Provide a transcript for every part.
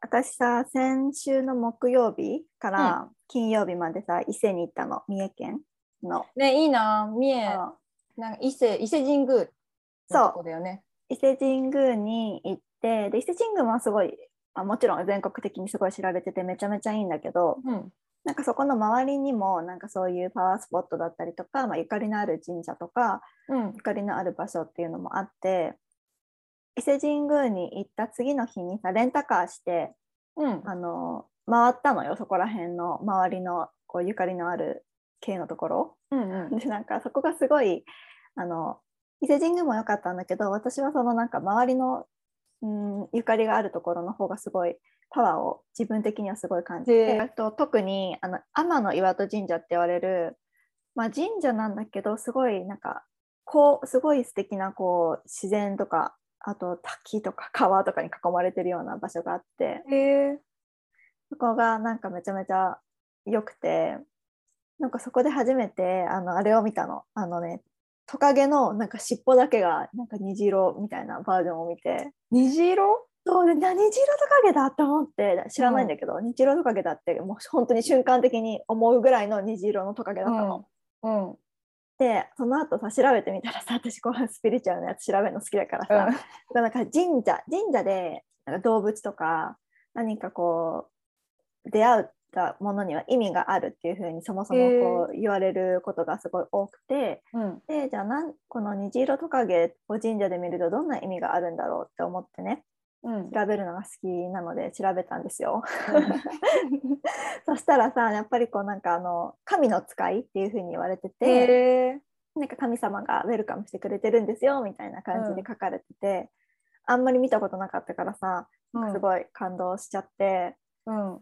私さ、先週の木曜日から金曜日までさ、伊勢に行ったの、三重県の。ねいいな。三重。そうなんか伊勢伊勢神宮のとこだよね。伊勢神宮に行って、で伊勢神宮もすごい、あもちろん全国的にすごい知られててめちゃめちゃいいんだけど、うん。なんかそこの周りにもなんかそういうパワースポットだったりとか、まあ、ゆかりのある神社とかうん。ゆかりのある場所っていうのもあって伊勢神宮に行った次の日にさレンタカーしてうん。あの回ったのよそこら辺の周りのこうゆかりのある系のところ。うんうん。でなんかそこがすごいあの伊勢神宮も良かったんだけど私はそのなんか周りの、うん、ゆかりがあるところの方がすごいパワーを自分的にはすごい感じてあと特にあの天の岩戸神社って言われる、まあ、神社なんだけどすごいなんかこうすごい素敵なこう自然とかあと滝とか川とかに囲まれてるような場所があってそこがなんかめちゃめちゃ良くてなんかそこで初めてあのあれを見たの。あのねトカゲのなんか尻尾だけがなんか虹色みたいなバージョンを見て。虹色？そうで何虹色トカゲだって思って知らないんだけど、虹色トカゲだってもう本当に瞬間的に思うぐらいの虹色のトカゲだったの。うんでその後さ調べてみたらさ 私こうスピリチュアルなやつ調べるの好きだからさ、なんか神社神社でなんか動物とか何かこう出会ったものには意味があるっていうふうにそもそもこう言われることがすごい多くてうん。でじゃあなんこの虹色トカゲを神社で見るとどんな意味があるんだろうって思ってねうん。調べるのが好きなので調べたんですよ。そしたらさやっぱりこうなんかあの神の使いっていうふうに言われてて。なんか神様がウェルカムしてくれてるんですよみたいな感じで書かれてて、あんまり見たことなかったからさすごい感動しちゃって、うん。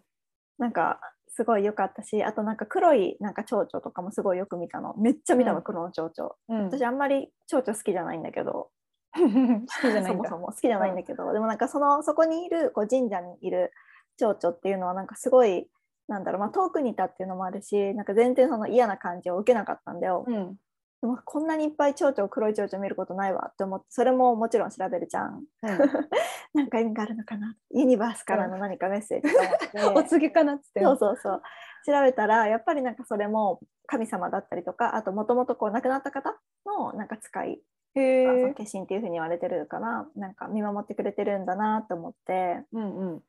なんかすごい良かったしあとなんか黒いなんか蝶々とかもすごいよく見たの。めっちゃ見たの、うん。黒の蝶々。うん。私あんまり蝶々好きじゃないんだけど 好きじゃないそもそも好きじゃないんだけど、でもなんかそのそこにいるこう神社にいる蝶々っていうのはなんかすごいなんだろう、まあ、遠くにいたっていうのもあるしなんか全然その嫌な感じを受けなかったんだよ。うん。でもこんなにいっぱい蝶々黒い蝶々見ることないわって思ってそれももちろん調べるじゃん。なんか意味があるのかな？ユニバースからの何かメッセージと思ってお告げかなっつって。そうそうそう。調べたらやっぱりなんかそれも神様だったりとかあともともとこう亡くなった方のなんか使い化身っていうふうに言われてるからなんか見守ってくれてるんだなと思って。うんうん。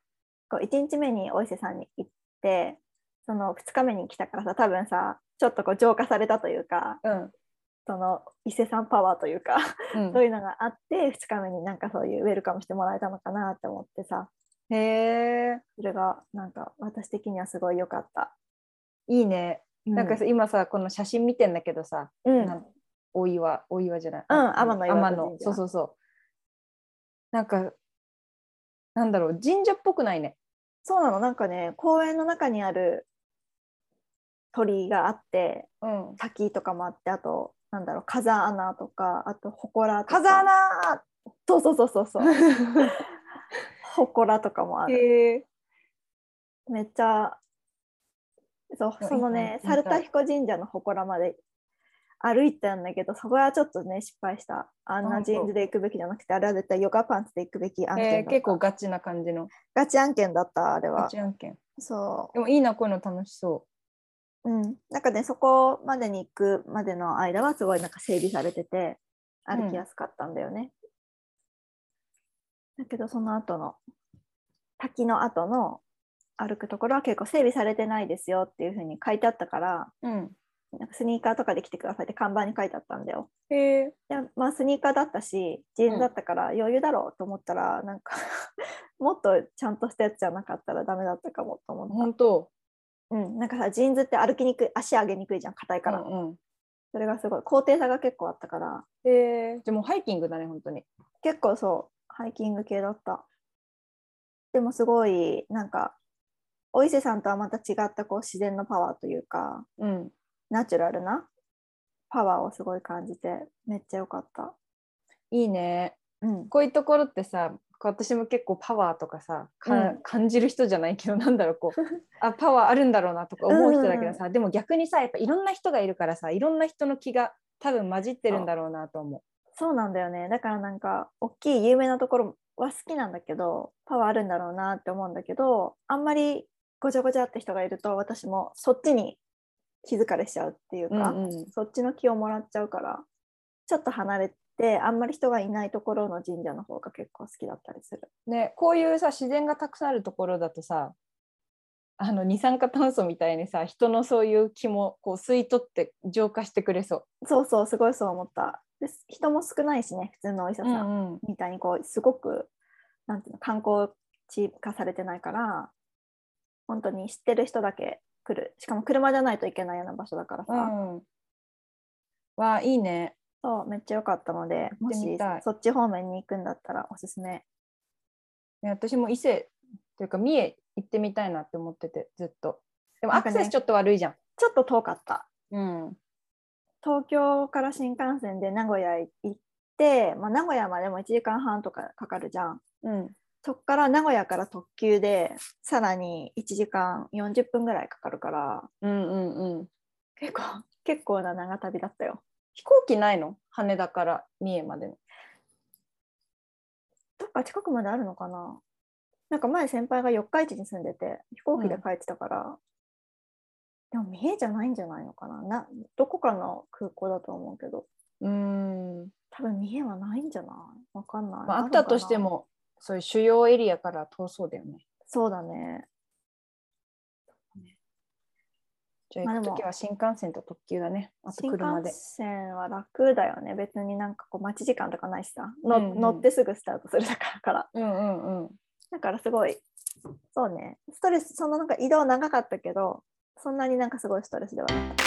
こう1日目にお伊勢さんに行ってその2日目に来たからさ多分さちょっとこう浄化されたというかうん。その伊勢さんパワーというかうん。そういうのがあって2日目になんかそういうウェルカムしてもらえたのかなって思ってさ。へえそれがなんか私的にはすごい良かった。いいね。うなんかさ今さこの写真見てんだけどさうん大岩大岩じゃない。うん天の岩戸天の神社。そうそうそう。なんかなんだろう神社っぽくないね。そうなの。なんかね公園の中にある鳥居があってうん。滝とかもあってあとなんだろう風穴とかあと祠とか。風穴！そうそうそうそうそう。祠とかもある。めっちゃそうそのね猿田彦神社の祠まで歩いたんだけどそこはちょっとね失敗した。あんなジーンズで行くべきじゃなくてあれは絶対ヨガパンツで行くべき案件だった、えー結構ガチな感じの。ガチ案件だったあれガはチ案件。そでもいいなこういうの楽しそう。うん、なんかねそこまでに行くまでの間はすごいなんか整備されてて歩きやすかったんだよね。だけどその後の滝の後の歩くところは結構整備されてないですよっていうふうに書いてあったからううんなんかスニーカーとかで来てくださいって看板に書いてあったんだよ。へえでまあスニーカーだったしジーンズだったから余裕だろうと思ったら、なんか もっとちゃんとしたやつじゃなかったらダメだったかもと思った。本当？うん、なんかさジーンズって歩きにくい足上げにくいじゃん硬いから、うんうん。それがすごい。高低差が結構あったから。へえじゃあもうハイキングだね本当に。結構そう。ハイキング系だった。でもすごいなんかお伊勢さんとはまた違ったこう自然のパワーというか。うんナチュラルなパワーをすごい感じてめっちゃ良かった。いいね。うん。こういうところってさ私も結構パワーとかさか、うん。感じる人じゃないけど なんだろうこう あパワーあるんだろうなとか思う人だけどさ、でも逆にさやっぱいろんな人がいるからさいろんな人の気が多分混じってるんだろうなと思そうなんだよね。だからなんか大きい有名なところは好きなんだけどパワーあるんだろうなって思うんだけどあんまりごちゃごちゃって人がいると私もそっちに気疲れしちゃうっていうか、うんうんそっちの気をもらっちゃうからちょっと離れてあんまり人がいないところの神社の方が結構好きだったりする。ね、こういうさ自然がたくさんあるところだとさあの二酸化炭素みたいにさ人のそういう気もこう吸い取って浄化してくれそそうそうすごいそう思った。で人も少ないしね普通のお医者う。さんみたいにこうすごくなんていうの観光地化されてないから本当に知ってる人だけ来るしかも車じゃないといけないような場所だからさ、うん、わあいいね。そうめっちゃ良かったのでもしたそっち方面に行くんだったらおすすめね私も伊勢というか三重行ってみたいなって思っててずっと。でもアクセスちょっと悪いじゃん。ちょっと遠かったうん。東京から新幹線で名古屋行って、まあ、名古屋までも1時間半とかかかるじゃんうん。そっから名古屋から特急でさらに1時間40分ぐらいかかるから。うんうんうん。結構結構な長旅だったよ。飛行機ないの？羽田から三重までの。どっか近くまであるのかな？なんか前先輩が四日市に住んでて飛行機で帰ってたから、でも三重じゃないんじゃないのかな？などこかの空港だと思うけど。うん。多分三重はないんじゃない？わかんない、まあ、あったとしてもそういう主要エリアから遠そうだよね。そうだねじゃあ行くときは新幹線と特急だね。あと新車で。幹線は楽だよね別になんかこう待ち時間とかないしさの、うんうん乗ってすぐスタートするだから うんうんうん。だからすごいそうねストレスそのなんか移動長かったけどそんなになんかすごいストレスではなかった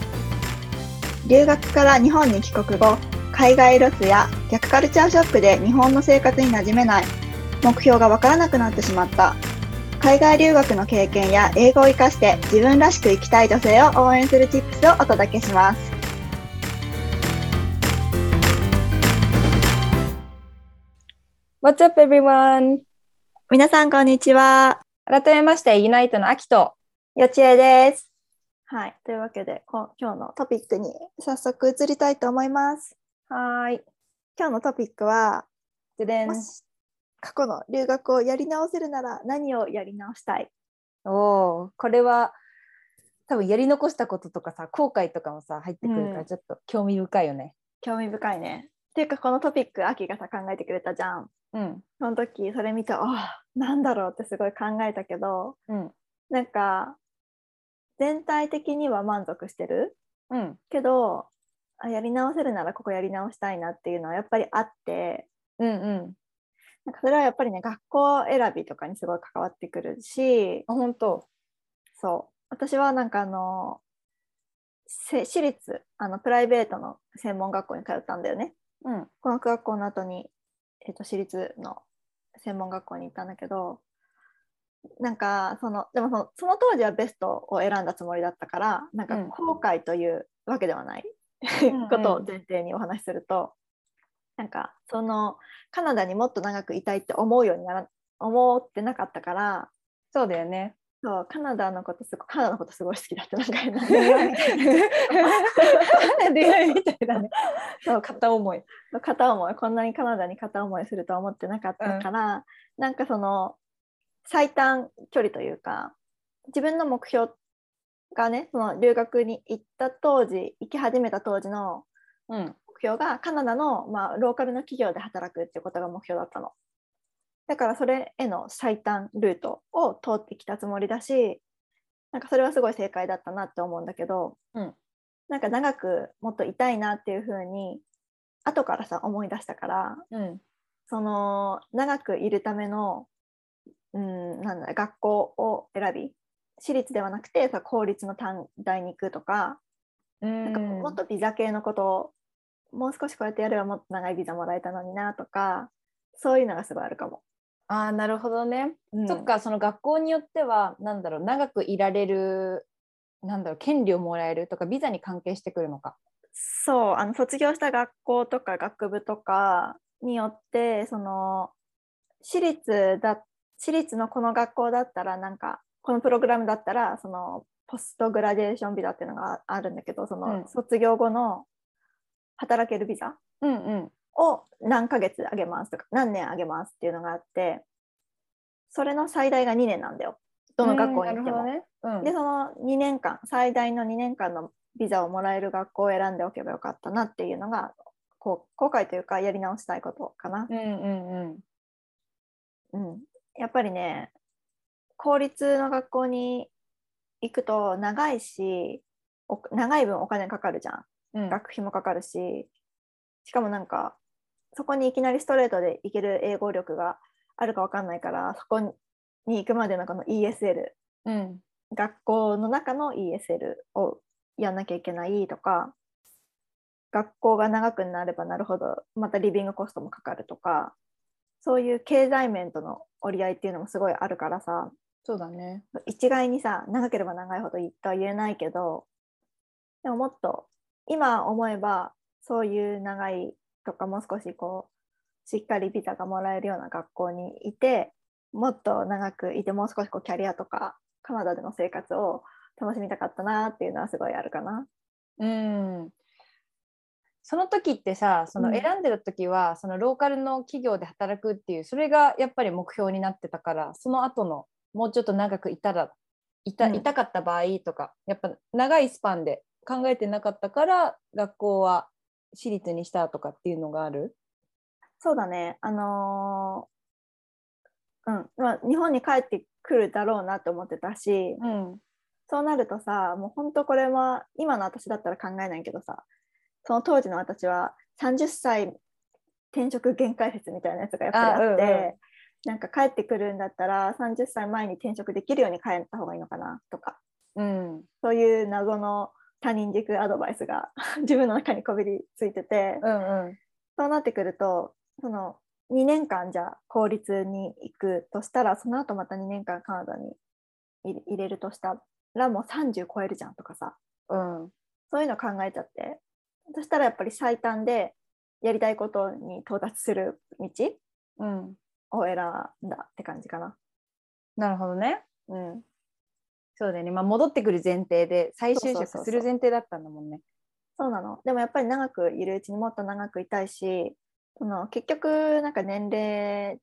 留学から日本に帰国後、海外ロスや逆カルチャーショックで日本の生活に馴染めない、目標がわからなくなってしまった。海外留学の経験や英語を活かして自分らしく生きたい女性を応援するチップスをお届けします。What's up everyone? 皆さんこんにちは。改めましてユナイトの秋とよちえです。はい。というわけで、こ今日のトピックに早速移りたいと思います。はーい今日のトピックは、過去の留学をやり直せるなら何をやり直したい？おーこれは多分やり残したこととかさ後悔とかもさ入ってくるかうんらちょっと興味深いよね興味深いね。っていうか、このトピック、秋がさ、考えてくれたじゃん。うんその時、それ見て、ああ、なんだろうってすごい考えたけど、うんなんか、全体的には満足してる？うん。けど、あやり直せるならここやり直したいなっていうのはやっぱりあって、うんうん。なんかそれはやっぱりね、学校選びとかにすごい関わってくるし、あ本当。そう。私はなんかあの、せ私立、あの、プライベートの専門学校に通ったんだよね。うん。語学学校の後に、えっと私立の専門学校に行ったんだけどなんかそのでもそのその当時はベストを選んだつもりだったからなんかうん。後悔というわけではない、んうん。ことを前提にお話しするとなんかそのカナダにもっと長くいたいって思うようになら思ってなかったからそうだよね。そうカナダのことすごいカナダのことすごい好きだってなんか変な恋愛みたいだね そう片思い。片思い。こんなにカナダに片思いするとは思ってなかったから、なんかその最短距離というか自分の目標がねその留学に行った当時行き始めた当時のうん。目標がカナダの、まあ、ローカルの企業で働くっていうことが目標だったの。だからそれへの最短ルートを通ってきたつもりだしなんかそれはすごい正解だったなって思うんだけど、うん。なんか長くもっといたいなっていうふうに後からさ思い出したからうん。その長くいるための、うん、なんだ学校を選び私立ではなくてさ公立の短大に行くとかうんなんかもっとビザ系のことをもう少しこうやってやればもっと長いビザもらえたのになとかそういうのがすごいあるかも。ああなるほどね。うんそっかその学校によってはなんだろう長くいられるなんだろう権利をもらえるとかビザに関係してくるのか。そうあの卒業した学校とか学部とかによってその私立だ私立のこの学校だったらなんかこのプログラムだったらそのポストグラデーションビザっていうのがあるんだけどそのうん卒業後の働けるビザうんうん。を何ヶ月あげますとか何年あげますっていうのがあってそれの最大が2年なんだよどの学校に行っても。ね。うんでその2年間最大の2年間のビザをもらえる学校を選んでおけばよかったなっていうのがこう後悔というかやり直したいことかな。うんうんうん。うん、やっぱりね公立の学校に行くと長いしお長い分お金かかるじゃん。うん。学費もかかるし。しかもなんかそこにいきなりストレートで行ける英語力があるかわかんないからそこに行くまでのこの ESL うん。学校の中の ESL をやんなきゃいけないとか学校が長くなればなるほどまたリビングコストもかかるとかそういう経済面との折り合いっていうのもすごいあるからさそうだね。一概にさ長ければ長いほどいいとは言えないけどでももっと今思えばそういう長いとかもう少しこうしっかりビザがもらえるような学校にいてもっと長くいてもう少しこうキャリアとかカナダでの生活を楽しみたかったなっていうのはすごいあるかな。うん。その時ってさそのうん。選んでる時は、そのローカルの企業で働くっていうそれがやっぱり目標になってたからその後のもうちょっと長くいたらいた,、うん。いたかった場合とかやっぱ長いスパンで考えてなかったから学校は私立にしたとかっていうのがある？そうだね、あのーうん。まあ、日本に帰ってくるだろうなと思ってたし、うん。そうなるとさ、もう本当これは今の私だったら考えないけどさ、その当時の私は30歳転職限界説みたいなやつがやっぱりあって、あうんうん。なんか帰ってくるんだったら30歳前に転職できるように帰った方がいいのかなとか、うん。そういう謎の他人軸アドバイスが 自分の中にこびりついてて、うんうん。そうなってくると、その2年間じゃあ公立に行くとしたら、その後また2年間カナダに入入れるとしたらもう30超えるじゃんとかさ、うん。そういうの考えちゃって、そしたらやっぱり最短でやりたいことに到達する道うんを選んだって感じかな。なるほどね。うん、そうだよね、まあ、戻ってくる前提で再就職する前提だったんだもんね。そうなの。でもやっぱり長くいるうちにもっと長くいたいし、その結局なんか年齢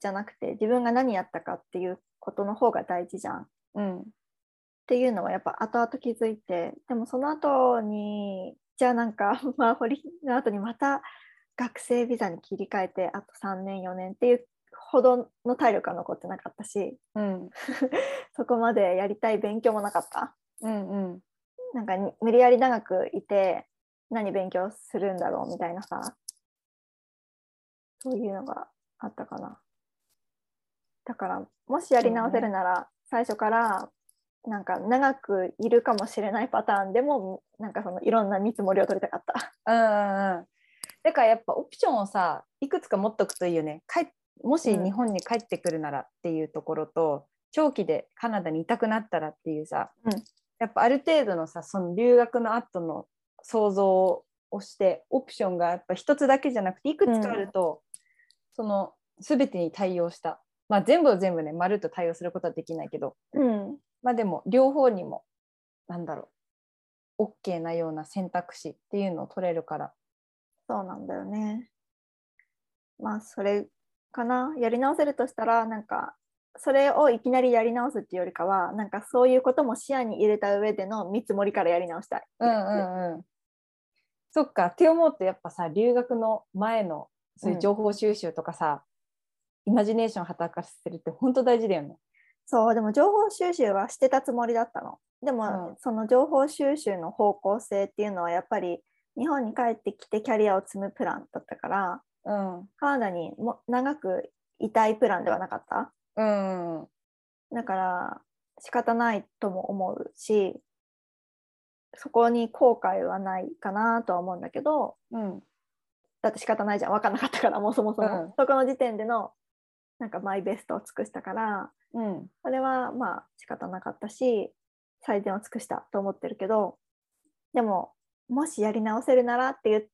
じゃなくて自分が何やったかっていうことの方が大事じゃん。うん。っていうのはやっぱ後々気づいてでもその後にじゃあなんか まあ堀の後にまた学生ビザに切り替えてあと3年4年っていうほどの体力は残ってなかったし。うん。そこまでやりたい勉強もなかった。うんうん。なんかに無理やり長くいて何勉強するんだろうみたいなさ。そういうのがあったかな。だからもしやり直せるなら、最初からなんか長くいるかもしれないパターンでもなんかそのいろんな見積もりを取りたかった。うんうんうん。だからやっぱオプションをさいくつか持っとくといいよねもしうん日本に帰ってくるならっていうところと、長期でカナダにいたくなったらっていうさ、うん。やっぱある程度のさその留学の後の想像をしてオプションがやっぱ一つだけじゃなくていくつかあると、その全てに対応した。まあ全部を全部ねまるっと対応することはできないけど。うん、まあでも両方にもなんだろう OK なような選択肢っていうのを取れるからそうなんだよね。まあそれかなやり直せるとしたらなんかそれをいきなりやり直すっていうよりかはなんかそういうことも視野に入れた上での見積もりからやり直したい。うんうんうん。そっかって思うとやっぱさ留学の前のそういう情報収集とかさ、イマジネーション働かせるって本当大事だよね。そうでも情報収集はしてたつもりだったの。でも、うん。その情報収集の方向性っていうのはやっぱり日本に帰ってきてキャリアを積むプランだったからうん。カナダにも長くいたいプランではなかった？うん。だから仕方ないとも思うしそこに後悔はないかなとは思うんだけどうん。だって仕方ないじゃん。分かんなかったからもうそもそも、うん。そこの時点でのなんかマイベストを尽くしたからうん。それはまあ仕方なかったし最善を尽くしたと思ってるけどでももしやり直せるならっていう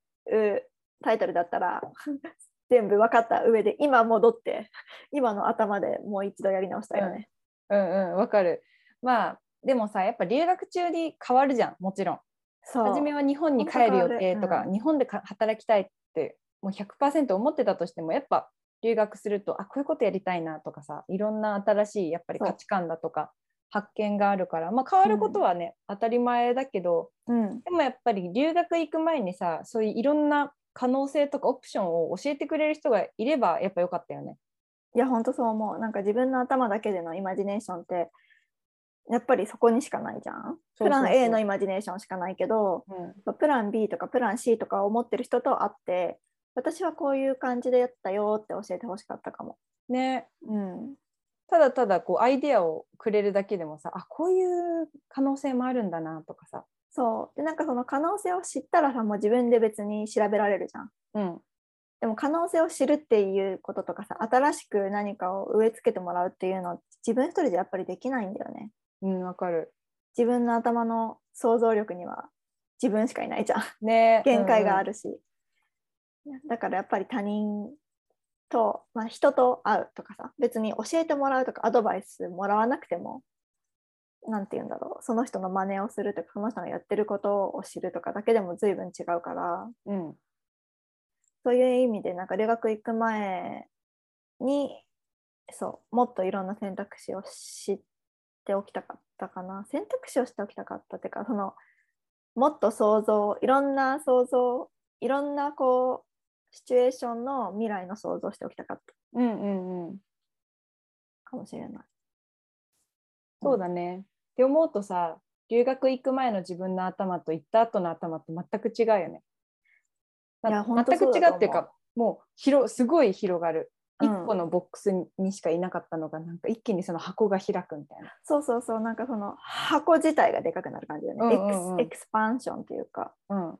タイトルだったら 全部分かった上で今戻って今の頭でもう一度やり直したいよね。うん。うんわかる。まあでもさやっぱ留学中に変わるじゃんもちろん。そう。初めは日本に帰る予定とか、本当変わる。日本でか働きたいってもう100%思ってたとしてもやっぱ留学するとあこういうことやりたいなとかさいろんな新しいやっぱり価値観だとか発見があるから、まあ、変わることはね、当たり前だけどうん、でもやっぱり留学行く前にさそういういろんな可能性とかオプションを教えてくれる人がいればやっぱよかったよね。いや本当そう思う。なんか自分の頭だけでのイマジネーションってやっぱりそこにしかないじゃん。プラン A のイマジネーションしかないけどうん。プラン B とかプラン C とかを持ってる人と会って私はこういう感じでやったよって教えてほしかったかも。ねうん、ただただこうアイデアをくれるだけでもさあこういう可能性もあるんだなとかさ、そうでなんかその可能性を知ったらさもう自分で別に調べられるじゃん。うん、でも可能性を知るっていうこととかさ新しく何かを植え付けてもらうっていうのは自分一人でやっぱりできないんだよね。うん、わかる。自分の頭の想像力には自分しかいないじゃん。ね限界がある。るし、だからやっぱり他人と、まあ、人と会うとかさ別に教えてもらうとかアドバイスもらわなくてもなんて言うんだろうその人の真似をするとかその人がやってることを知るとかだけでも随分違うから。うん、そういう意味でなんか留学行く前にそうもっといろんな選択肢を知っておきたかったかな。選択肢をしておきたかったっていうかそのもっと想像いろんな想像いろんなこうシチュエーションの未来の想像をしておきたかったうん、うん、うん。かもしれない。そうだね。って思うとさ、留学行く前の自分の頭と行った後の頭って全く違うよね。全く違そうっていうか、もう広すごい広がる。一うん個のボックスにしかいなかったのが、なんか一気にその箱が開くみたいな。そうそうそうなんかその箱自体がでかくなる感じだよね、エクスパンションっていうかうん、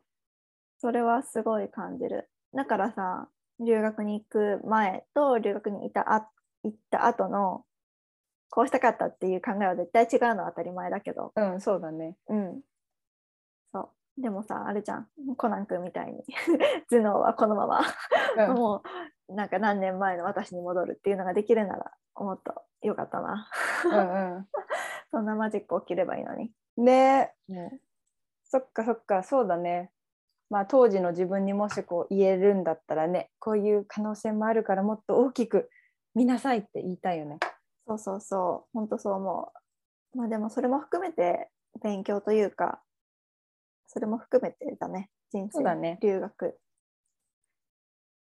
それはすごい感じる。だからさ、留学に行く前と留学にいたあ行った後のこうしたかったっていう考えは絶対違うのは当たり前だけど、うん、そうだね。うん。そう。でもさ、あれじゃん、コナン君みたいに 頭脳はこのまま、うん、もうなんか何年前の私に戻るっていうのができるならもっとよかったな。うん、そんなマジック起きればいいのに。うん。ねもそっかそっか、そうだね。まあ当時の自分にもしこう言えるんだったらね、こういう可能性もあるからもっと大きく見なさいって言いたいよね。そうそうそう、本当そう思う。まあでもそれも含めて勉強というか、それも含めてだね、人生、だね留学。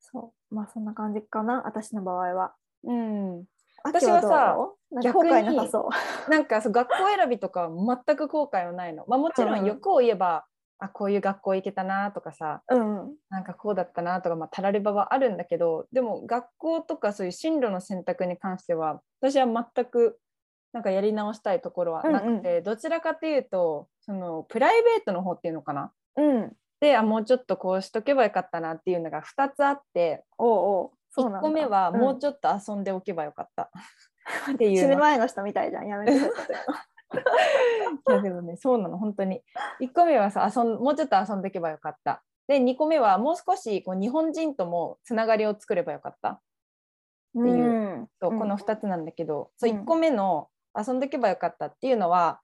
そう、まあそんな感じかな、私の場合は。うん。私私はさ後逆に悔なさそなんかそう学校選びとかは全く後悔はないの。まあもちろうんん欲を言えば、あこういう学校行けたなとかさ、う。うん。なんかこうだったなとか、まあ、たらればはあるんだけどでも学校とかそういう進路の選択に関しては私は全くなんかやり直したいところはなくて、どちらかというとそのプライベートの方っていうのかなうん。であもうちょっとこうしとけばよかったなっていうのが2つあっておうおう。そうなん1だ個目はもうょちょっと遊んでおけばよかった、ってい死うの。ぬ前の人みたいじゃん、やめて い。いやでもねそうなの本当に。1個目はさ遊んもうちょっと遊んでおけばよかった。で2個目はもう少しこう日本人ともつながりを作ればよかった。ていう。うん。そうこのうん2つなんだけど、そううん。1個目の遊んでおけばよかったっていうのは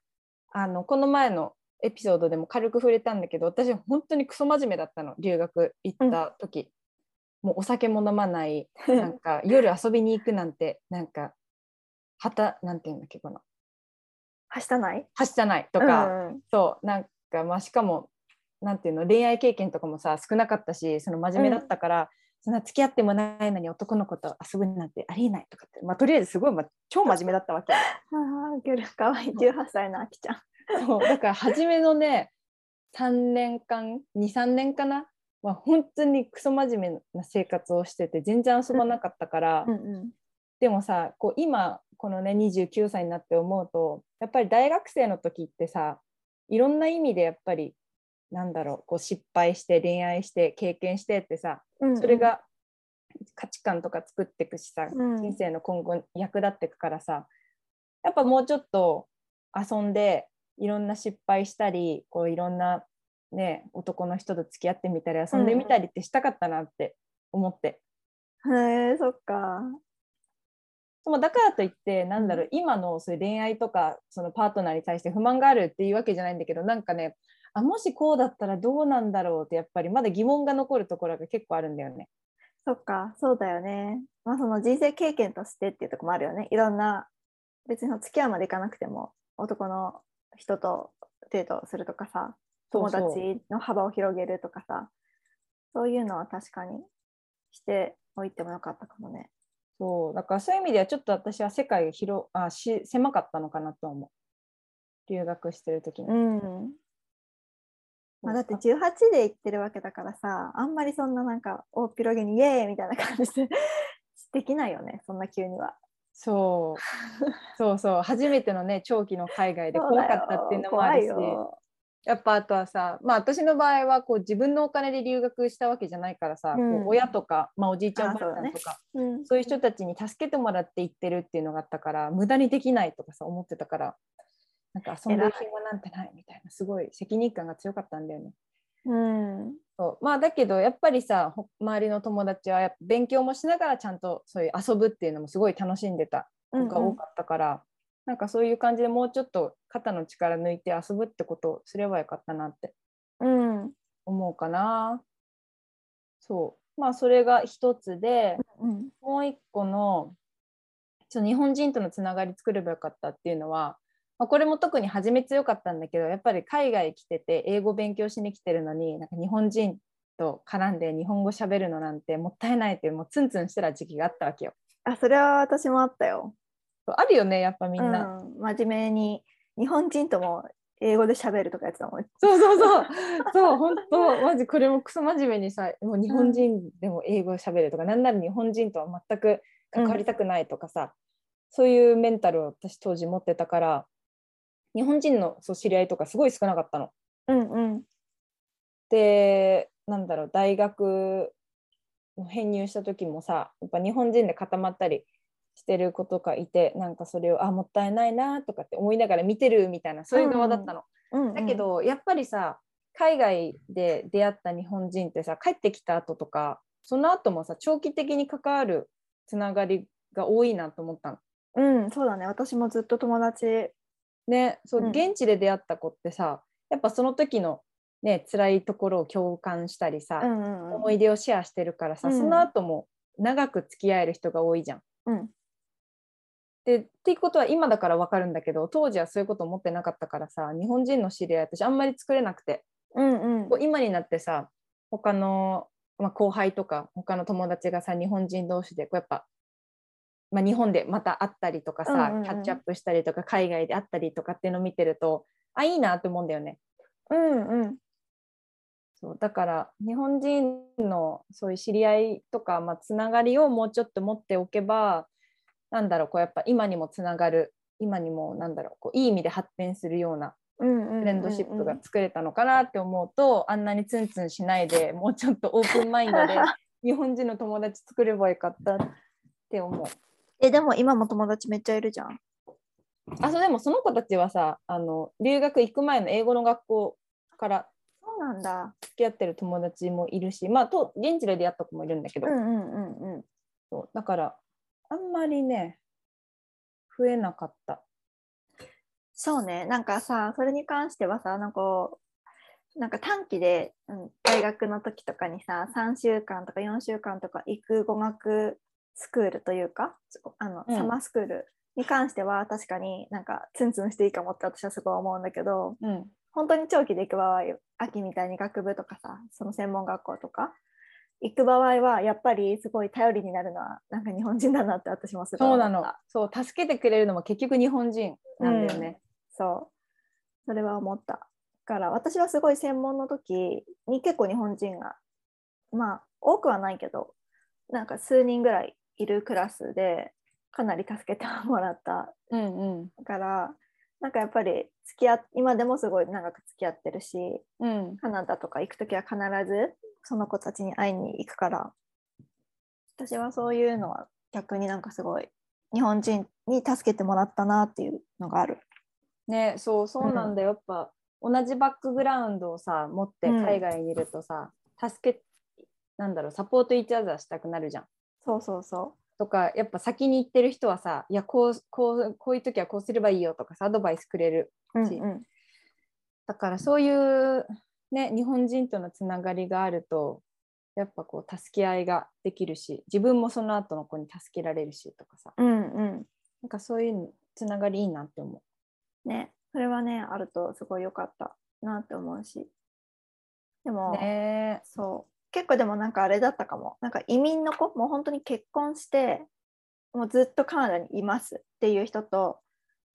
あのこの前のエピソードでも軽く触れたんだけど私本当にクソ真面目だったの留学行った時、もうお酒も飲まない。なんか夜遊びに行くなんてなんかはたなんていうんだっけこのはしたない？はしたないととか、そうなんかまあしかもなんていうの恋愛経験とかもさ少なかったしその真面目だったから、そんな付き合ってもないのに男の子と遊ぶなんてありえないとかって、まあ、とりあえずすごい、まあ、超真面目だったわけああ、ウケる。かわいい。18歳のあきちゃん。そうだから初めのね3年間23年かな？は本当にクソ真面目な生活をしてて全然遊ばなかったから、うんでもさこう今このね29歳になって思うとやっぱり大学生の時ってさいろんな意味でやっぱりなんだろうこう失敗して恋愛して経験してってさうんそれが価値観とか作っていくしさ、うん。人生の今後に役立っていくからさやっぱもうちょっと遊んでいろんな失敗したりこういろんな、ね、男の人と付き合ってみたり遊んでみたりってしたかったなって思って、へえそっかでもだからといってなんだろう今のそういう恋愛とかそのパートナーに対して不満があるっていうわけじゃないんだけどなんかねあもしこうだったらどうなんだろうってやっぱりまだ疑問が残るところが結構あるんだよね。そっかそうだよねまあその人生経験としてっていうとこもあるよねいろんな別に付き合うまでいかなくても男の人とデートするとかさ友達の幅を広げるとかさそういうのは確かにしておいてもよかったかもね。そう。だからそういう意味ではちょっと私は世界が広あし狭かったのかなと思う。留学してる時に、うん。まあ、だって18で行ってるわけだからさあんまりそんななんか大っ広げにイエーイみたいな感じで できないよねそんな急には。そう。そうそう。初めてのね長期の海外で怖かったっていうのもあるしやっぱあとはさまあ私の場合はこう自分のお金で留学したわけじゃないからさ、うん。こう親とか、まあ、おじいちゃんおばあちゃんとかうん。そういう人たちに助けてもらって行ってるっていうのがあったから無駄にできないとかさ思ってたからなんか遊んでる暇なんてないみたいなすごい責任感が強かったんだよね。うん。そう。まあだけどやっぱりさほ周りの友達は勉強もしながらちゃんとそういう遊ぶっていうのもすごい楽しんでた子が多かったから、なんかそういう感じでもうちょっと肩の力抜いて遊ぶってことをすればよかったなって思うかな。そうまあそれが一つでうんもう一個の日本人とのつながり作ればよかったっていうのは、まあ、これも特に初め強かったんだけどやっぱり海外来てて英語勉強しに来てるのになんか日本人と絡んで日本語喋るのなんてもったいないってもうツンツンしてた時期があったわけよ。あそれは私もあったよ。あるよねやっぱみんな。うん、真面目に日本人とも英語で喋るとかやってたもん。そうそうそう そう本当マジこれもクソ真面目にさもう日本人でも英語喋るとか、なんなら日本人とは全く関わりたくないとかさ、そういうメンタルを私当時持ってたから日本人のそう知り合いとかすごい少なかったの。うんうんでなんだろう大学の編入した時もさやっぱ日本人で固まったりしてる子とかいてなんかそれをあもったいないなとかって思いながら見てるみたいなそういう側だったの。うんうんだけどやっぱりさ海外で出会った日本人ってさ帰ってきた後とかその後もさ長期的に関わるつながりが多いなと思ったの。うんそうだね。私もずっと友達。ねそう、うん。現地で出会った子ってさやっぱその時のね辛いところを共感したりさ、うんうんうん。思い出をシェアしてるからさ、うん。その後も長く付き合える人が多いじゃん。うんでっていうことは今だから分かるんだけど当時はそういうこと思ってなかったからさ日本人の知り合い私あんまり作れなくて。うんうん。今になってさ他の、まあ、後輩とか他の友達がさ日本人同士でこうやっぱ、まあ、日本でまた会ったりとかさ、うんうんうん。キャッチアップしたりとか海外で会ったりとかっていうのを見てるとあいいなって思うんだよね。うんうん。そうだから日本人のそういう知り合いとか、まあ、つながりをもうちょっと持っておけばなんだろうこうやっぱ今にもつながる今にもなんだろうこういい意味で発展するようなフレンドシップが作れたのかなって思うと、あんなにツンツンしないでもうちょっとオープンマインドで 日本人の友達作ればよかったって思う。えでも今も友達めっちゃいるじゃん。あそうでもその子たちはさあの留学行く前の英語の学校からそうなんだ。付き合ってる友達もいるしまあと現地で出会った子もいるんだけど、うんうんうんうん。そうだからあんまりね増えなかった。そうね、なんかさ、それに関してはさ、なんかなんか短期で、うん、大学の時とかにさ、3週間とか4週間とか行く語学スクールというか、あのうん。サマースクールに関しては確かになんかツンツンしていいかもって私はすごい思うんだけど、うん。本当に長期で行く場合、秋みたいに学部とかさ、その専門学校とか行く場合は、やっぱりすごい頼りになるのは、なんか日本人だなって私もすごい。そうなのそう助けてくれるのも結局日本人なんだよね。そう。それは思った。だから私はすごい専門の時に結構日本人が、まあ多くはないけど、なんか数人ぐらいいるクラスでかなり助けてもらったうんうんから、なんかやっぱり付き合っ今でもすごい長く付き合ってるしうんカナダとか行く時は必ずその子たちに会いに行くから私はそういうのは逆になんかすごい日本人に助けてもらったなっていうのがある。ねそうそうなんだよ、やっぱ同じバックグラウンドをさ持ってうん海外にいるとさ、助けなんだろうサポートイーチアザーしたくなるじゃん。そうそうそとかやっぱ先に行ってる人はさいやこうこうこういう時はこうすればいいよとかさアドバイスくれるう。うんしうん、だからそういうね日本人とのつながりがあるとやっぱこう助け合いができるし自分もその後の子に助けられるしとかさ。うんうん。なんかそういうつながりいいなって思ねそれはねあるとすごい良かったなって思うし。でも、う。ね。そう。結構でもなんかあれだったかも。なんか移民の子もう本当に結婚してもうずっとカナダにいますっていう人と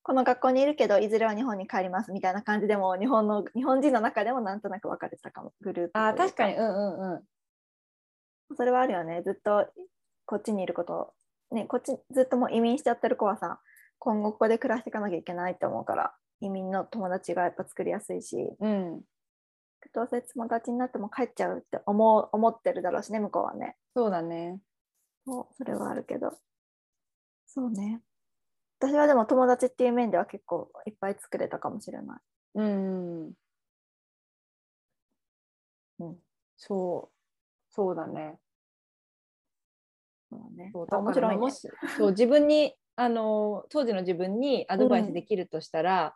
この学校にいるけどいずれは日本に帰りますみたいな感じでも日本の日本人の中でもなんとなく分かれてたかも。グループあ確かに。うんうんうん。それはあるよね。ずっとこっちにいることねこっちずっともう移民しちゃってる子はさ今後ここで暮らしていかなきゃいけないって思うから移民の友達がやっぱ作りやすいし。うん、どうせ友達になっても帰っちゃうって思う思ってるだろうしね向こうはね。そうだね。そうそれはあるけど。そうね私はでも友達っていう面では結構いっぱい作れたかもしれない。うん。うん。そう。そうだね。そうね。そうだから面白いね。もしそう自分にあの当時の自分にアドバイスできるとしたら、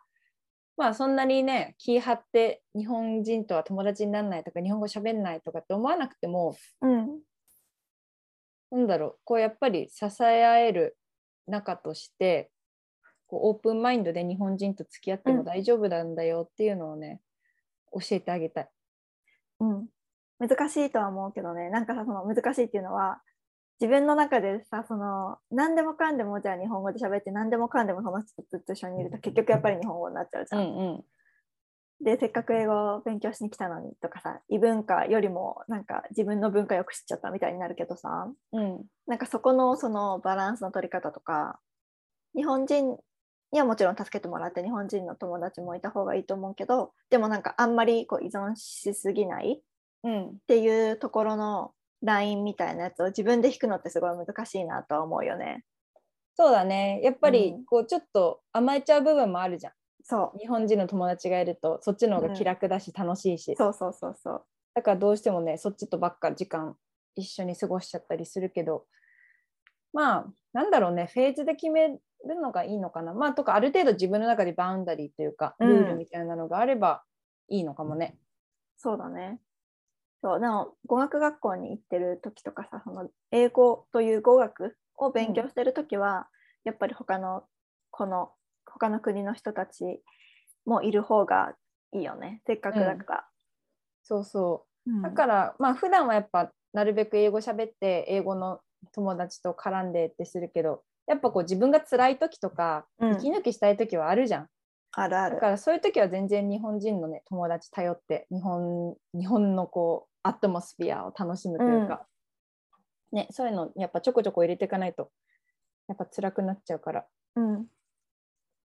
まあそんなにね気張って日本人とは友達にならないとか日本語喋んないとかって思わなくてもうん。なんだろうこうやっぱり支え合える仲としてこうオープンマインドで日本人と付き合ってうん。も大丈夫なんだよっていうのをね、教えてあげたい。うん、難しいとは思うけどね。なんかさその難しいっていうのは自分の中でさその何でもかんでもじゃあ日本語で喋って何でもかんでもその人とずっと一緒にいると結局やっぱり日本語になっちゃうじゃん。うん。でせっかく英語を勉強しに来たのにとかさ異文化よりもなんか自分の文化よく知っちゃったみたいになるけどさうん。なんかそこのそのバランスの取り方とか日本人にはもちろん助けてもらって日本人の友達もいた方がいいと思うけどでもなんかあんまりこう依存しすぎないうん。っていうところのラインみたいなやつを自分で引くのってすごい難しいなとは思うよね。そうだね。やっぱりうん。こうちょっと甘えちゃう部分もあるじゃん。そう。日本人の友達がいるとそっちの方が気楽だし楽しいし、そうそうそうそう。だからどうしてもねそっちとばっか時間一緒に過ごしちゃったりするけどまあなんだろうね。フェーズで決めるのがいいのかな？まあとかある程度自分の中でバウンダリーというかうん。ルールみたいなのがあればいいのかもね。そうだね。そうでも語学学校に行ってる時とかさその英語という語学を勉強してる時は、やっぱり他のこの他の国の人たちもいる方がいいよね。せっかくだから。そうそう。うん。だからまあ普段はやっぱなるべく英語喋って英語の友達と絡んでってするけどやっぱこう自分が辛い時とかうん息抜きしたい時はあるじゃん。だあるある。からそういう時は全然日本人のね友達頼って日本日本のこうアットモスフィアを楽しむというか、ねそういうのやっぱちょこちょこ入れていかないとやっぱ辛くなっちゃうから。うん、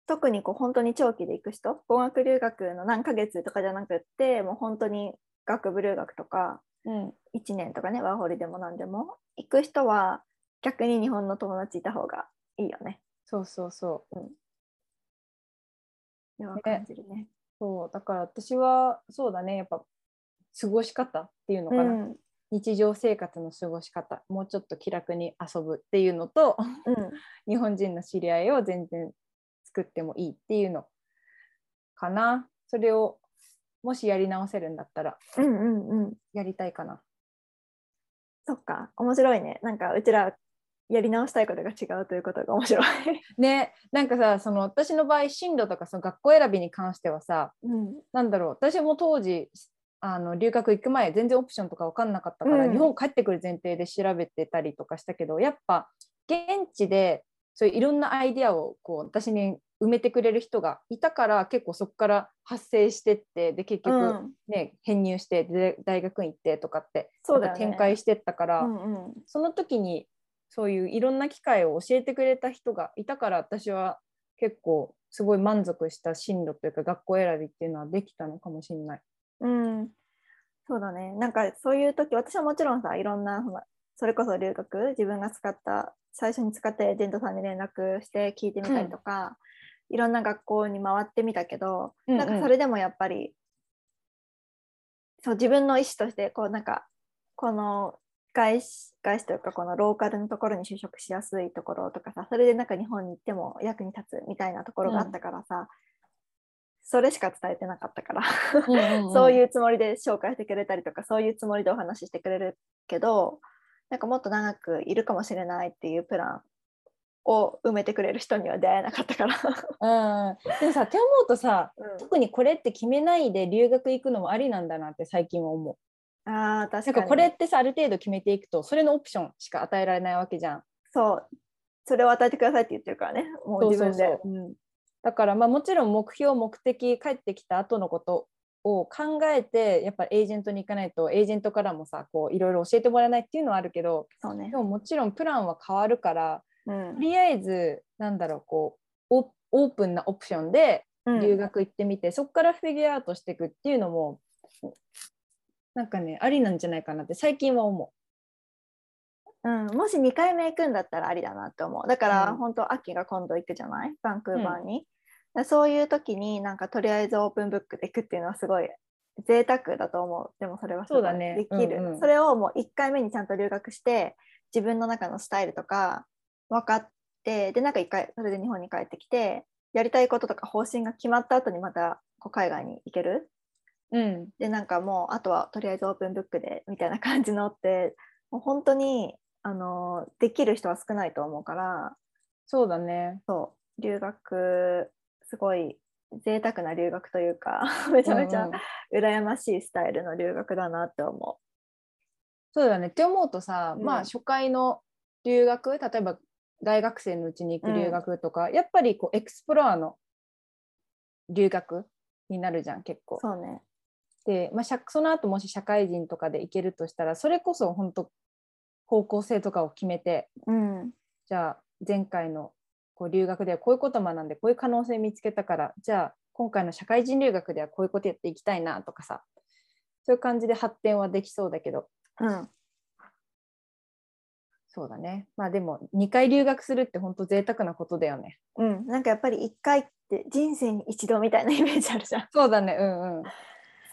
特にこう本当に長期で行く人語学留学の何ヶ月とかじゃなくってもう本当に学部留学とかうん、1年とかねワーホリでも何でも行く人は逆に日本の友達いた方がいいよね。そうそうそう。それは感じるね。そうだから私はそうだね。やっぱ過ごし方っていうのかな、うん。日常生活の過ごし方。もうちょっと気楽に遊ぶっていうのとうん。日本人の知り合いを全然作ってもいいっていうのかな。それをもしやり直せるんだったらうんうんうん。やりたいかな。そっか。面白いね。なんかうちらやり直したいことが違うということが面白い。ねなんかさその私の場合進路とかその学校選びに関してはさうん。なんだろう私も当時あの留学行く前全然オプションとか分かんなかったから、うん。日本帰ってくる前提で調べてたりとかしたけどやっぱ現地でそういういろんなアイデアをこう私に埋めてくれる人がいたから結構そこから発生してってで結局うん。ね、編入してで大学院行ってとかってそうだ展開してったから、うんうん。その時にそういういろんな機会を教えてくれた人がいたから私は結構すごい満足した進路というか学校選びっていうのはできたのかもしれない。うん、そうだね。なんかそういう時、私はもちろんさ、いろんな、それこそ留学、自分が使った、最初に使ったエージェントさんに連絡して聞いてみたりとか、いろんな学校に回ってみたけど、うんうんなんかそれでもやっぱり、そう自分の意思として、こうなんか、この外資外資というか、このローカルのところに就職しやすいところとかさ、それでなんか日本に行っても役に立つみたいなところがあったからさ、それしか伝えてなかったから。そうういうつもりで紹介してくれたりとかそういうつもりでお話ししてくれるけどなんかもっと長くいるかもしれないっていうプランを埋めてくれる人には出会えなかったから。ん。うん、でもさって思うとさ特にこれって決めないで留学行くのもありなんだなって最近は思う。あー確かに。なんかこれってさある程度決めていくとそれのオプションしか与えられないわけじゃん。そう。それを与えてくださいって言ってるからね。もう自分でそうそう。うん。だからまあもちろん目標目的帰ってきた後のことを考えてやっぱりエージェントに行かないとエージェントからもさこういろいろ教えてもらえないっていうのはあるけどそうね。でももちろんプランは変わるからうん。とりあえずなんだろうこうオオープンなオプションでうん。留学行ってみて、そこからフィギュアアウトしていくっていうのもなんかねありなんじゃないかなって最近は思う。ん、もし2回目行くんだったらありだなって思う。だから、うん。本当秋が今度行くじゃない？バンクーバーに、だそういう時になんかとりあえずオープンブックで行くっていうのはすごい贅沢だと思う。でもそれはそうだね。できる。うんうん。それをもう1回目にちゃんと留学して自分の中のスタイルとか分かってでなんか1回それで日本に帰ってきてやりたいこととか方針が決まった後にまたこう海外に行けるう。うん、でなんかもうあとはとりあえずオープンブックでみたいな感じのってもう本当にあのできる人は少ないと思うから。そうだね。そう。留学すごい贅沢な留学というか めちゃめちゃうんうん。羨ましいスタイルの留学だなって思そうだね。って思うとさ、うんまあ初回の留学例えば大学生のうちに行く留学とか、やっぱりこうエクスプロアの留学になるじゃん結構。う。そうねで、まあ、社その後もし社会人とかで行けるとしたらそれこそ本当方向性とかを決めてうん。じゃあ前回のこう留学ではこういうこと学んでこういう可能性見つけたからじゃあ今回の社会人留学ではこういうことやっていきたいなとかさそういう感じで発展はできそうだけど。うん。そうだね。まあでも2回留学するって本当贅沢なことだよね。うん。なんかやっぱり1回って人生に一度みたいなイメージあるじゃん。そうだね。うんうん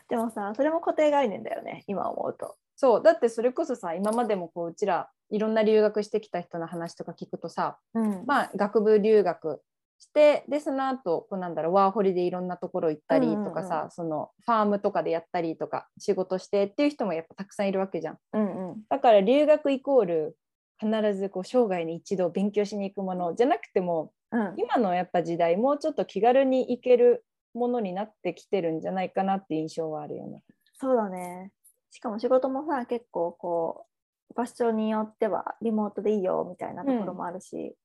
でもさそれも固定概念だよね今思うと。そうだってそれこそさ今までもこううちらいろんな留学してきた人の話とか聞くとさうん。まあ、学部留学してでその後こうなんだろうワーホリでいろんなところ行ったりとかさ、うんうん。うそのファームとかでやったりとか仕事してっていう人もやっぱたくさんいるわけじゃん。うんうん。だから留学イコール必ずこう生涯に一度勉強しに行くものじゃなくてもうん。今のやっぱ時代もうちょっと気軽に行けるものになってきてるんじゃないかなって印象はあるよね。そうだね。しかも仕事もさ、結構こう、場所によってはリモートでいいよみたいなところもあるし、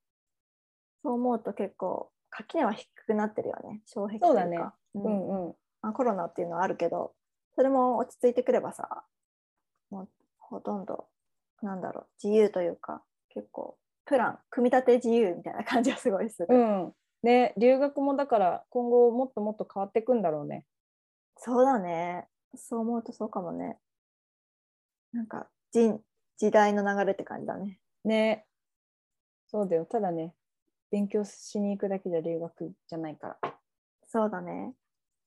そう思うと結構、垣根は低くなってるよね、障壁というか。そうだねううんんうんまあ、コロナっていうのはあるけど、それも落ち着いてくればさ、もうほとんど、なんだろう、自由というか、結構、プラン、組み立て自由みたいな感じがすごいする。うんね、留学もだから今後もっともっと変わっていくんだろうね。そうだね。そう思うとそうかもね。なんか、時時代の流れって感じだね。ねそうだよただね勉強しに行くだけじゃ留学じゃないからそうだね。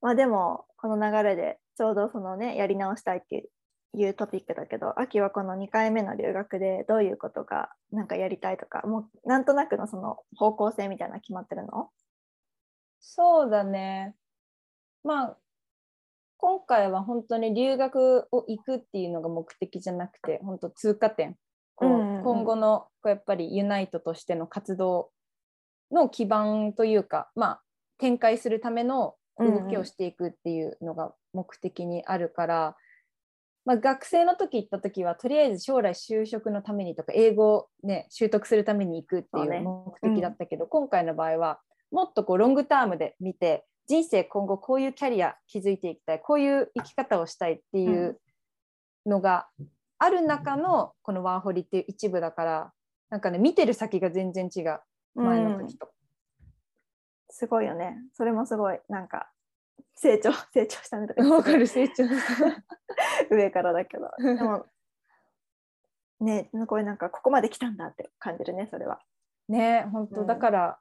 まあでも、この流れでちょうどそのね、やり直したいっていうトピックだけど、秋はこの2回目の留学でどういうことがなんかやりたいとか、もうなんとなくのその方向性みたいなの決まってるの？そうだね。まあ今回は本当に留学を行くっていうのが目的じゃなくて本当通過点。こう、うん今後のこうやっぱりユナイトとしての活動の基盤というかまあ展開するための動きをしていくっていうのが目的にあるから、まあ、学生の時行った時はとりあえず将来就職のためにとか英語を、ね、習得するために行くっていう目的だったけど、今回の場合はもっとこうロングタームで見て人生今後こういうキャリア築いていきたいこういう生き方をしたいっていうのがある中のこのワーホリっていう一部だからなんかね見てる先が全然違う前の時と。すごいよね。それもすごい、なんか、成長、成長したねとかわかる成長。上からだけど。でも、ね、これなんか、ここまで来たんだって感じるね、それは。ね本当うんだから、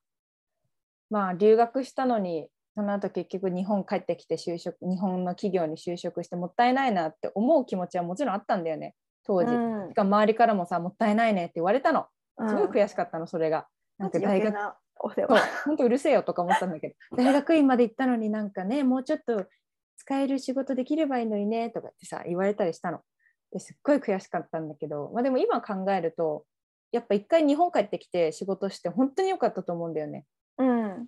まあ留学したのにその後結局日本帰ってきて就職日本の企業に就職してもったいないなって思う気持ちはもちろんあったんだよね当時。うんしかも周りからもさもったいないねって言われたのうんすごい悔しかったのそれが。なんか大学。本当うるせえよとか思ったんだけど 大学院まで行ったのになんかねもうちょっと使える仕事できればいいのにねとかってさ言われたりしたの。ですっごい悔しかったんだけど、まあ、でも今考えるとやっぱ一回日本帰ってきて仕事して本当に良かったと思うんだよね。うん。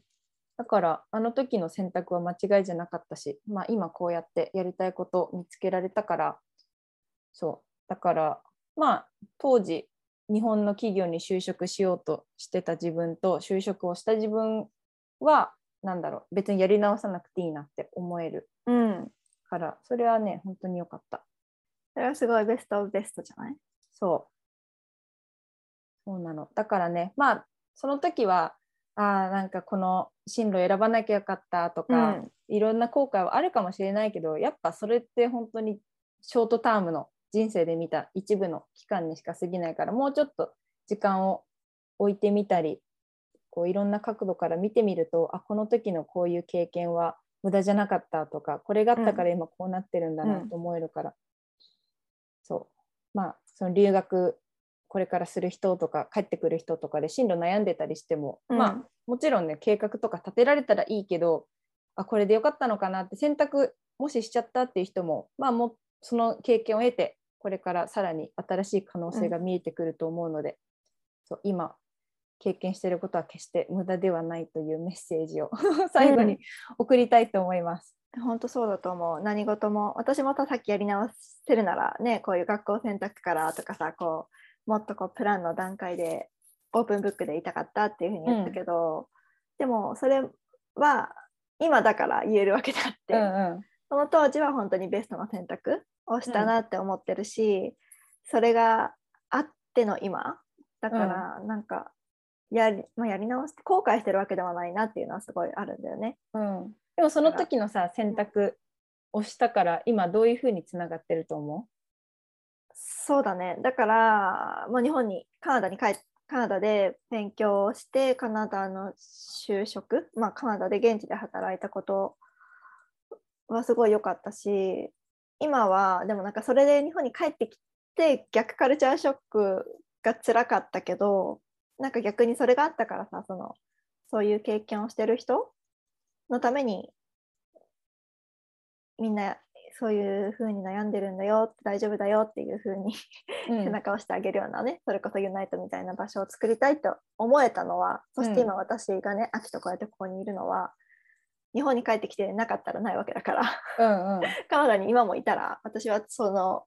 だからあの時の選択は間違いじゃなかったし、まあ、今こうやってやりたいこと見つけられたからそう。だからまあ当時日本の企業に就職しようとしてた自分と就職をした自分はなんだろう別にやり直さなくていいなって思えるうん。からそれはね本当に良かった。それはすごいベストオブベストじゃない？そう。そうなの。だからねまあその時はあーなんかこの進路選ばなきゃよかったとか、うん。いろんな後悔はあるかもしれないけどやっぱそれって本当にショートタームの人生で見た一部の期間にしか過ぎないからもうちょっと時間を置いてみたりこういろんな角度から見てみるとあこの時のこういう経験は無駄じゃなかったとかこれがあったから今こうなってるんだなと思えるから、そう。まあその留学これからする人とか帰ってくる人とかで進路悩んでたりしても、うん。まあもちろんね計画とか立てられたらいいけどあこれでよかったのかなって選択もししちゃったっていう人もまあもうその経験を得てこれからさらに新しい可能性が見えてくると思うので、そう今経験していることは決して無駄ではないというメッセージを 最後に送りたいと思います。本当そうだと思う。何事も、私もさっきやり直せるならね、こういう学校選択からとかさ、こう、もっとこうプランの段階でオープンブックでいたかったっていうふうに言ったけど、でもそれは今だから言えるわけであって、うんうん。その当時は本当にベストな選択をしたなって思ってるし、それがあっての今。だからなんかやり,、まあ、やり直して後悔してるわけではないなっていうのはすごいあるんだよね。うん、でもその時のさ選択をしたから今どういうふうにつながってると思そうだね。だから、まあ、日本にカナダに帰っカナダで勉強をしてカナダの就職、まあ、カナダで現地で働いたことはすごい良かったし今はでもなんかそれで日本に帰ってきて逆カルチャーショックが辛かったけどなんか逆にそれがあったからさそのそういう経験をしてる人のためにみんなそういう風に悩んでるんだよ大丈夫だよっていう風にう、うん。背中を押してあげるようなね、それこそユナイトみたいな場所を作りたいと思えたのはそして今私がね、秋とこうやってここにいるのは日本に帰ってきてなかったらないわけだからうんうん。カナダに今もいたら私はその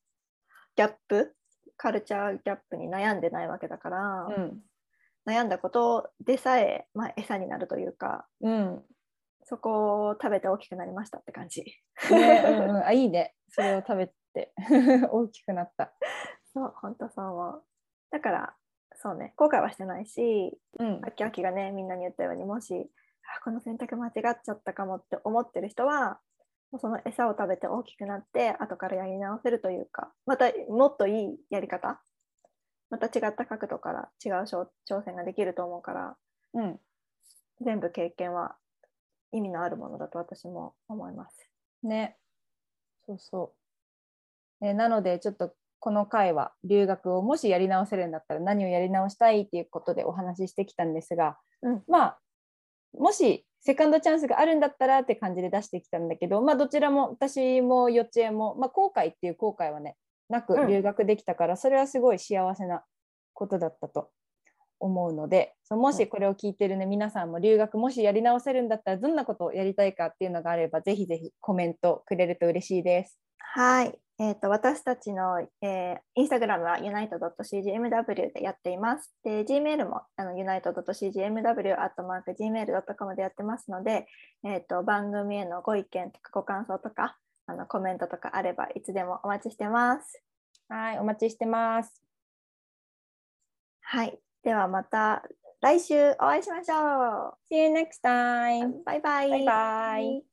ギャップカルチャーギャップに悩んでないわけだから、うん悩んだことでさえ、まあ、餌になるというかうん。そこを食べて大きくなりましたって感じ。ねうんうん、あいいね。それを食べて 大きくなった。そう本当そう思う。だからそうね。後悔はしてないしうん。あきあきがねみんなに言ったようにもしあこの選択間違っちゃったかもって思ってる人はもうその餌を食べて大きくなって後からやり直せるというかまたもっといいやり方また違った角度から違う挑挑戦ができると思うからうん全部経験は意味のあるものだと私も思います。ねそうそう。ね、なのでちょっとこの回は留学をもしやり直せるんだったら何をやり直したいっていうことでお話ししてきたんですが、うんまあもしセカンドチャンスがあるんだったらって感じで出してきたんだけど、まあ、どちらも私も幼稚園も、まあ、後悔っていう後悔はねなくうん留学できたから、それはすごい幸せなことだったと思うのでそうもしこれを聞いてるね皆さんも留学もしやり直せるんだったらどんなことをやりたいかっていうのがあればぜひぜひコメントくれると嬉しいです。はい、えー、と私たちの、えー、インスタグラムは unite.cgmw でやっています。で、Gmail もあの unite.cgmw.gmail.com でやってますので、えー、と番組へのご意見とかご感想とかあのコメントとかあればいつでもお待ちしてます。はい、お待ちしてます。はい、ではまた来週お会いしましょ See you next time! う。バイバイ。バイバイ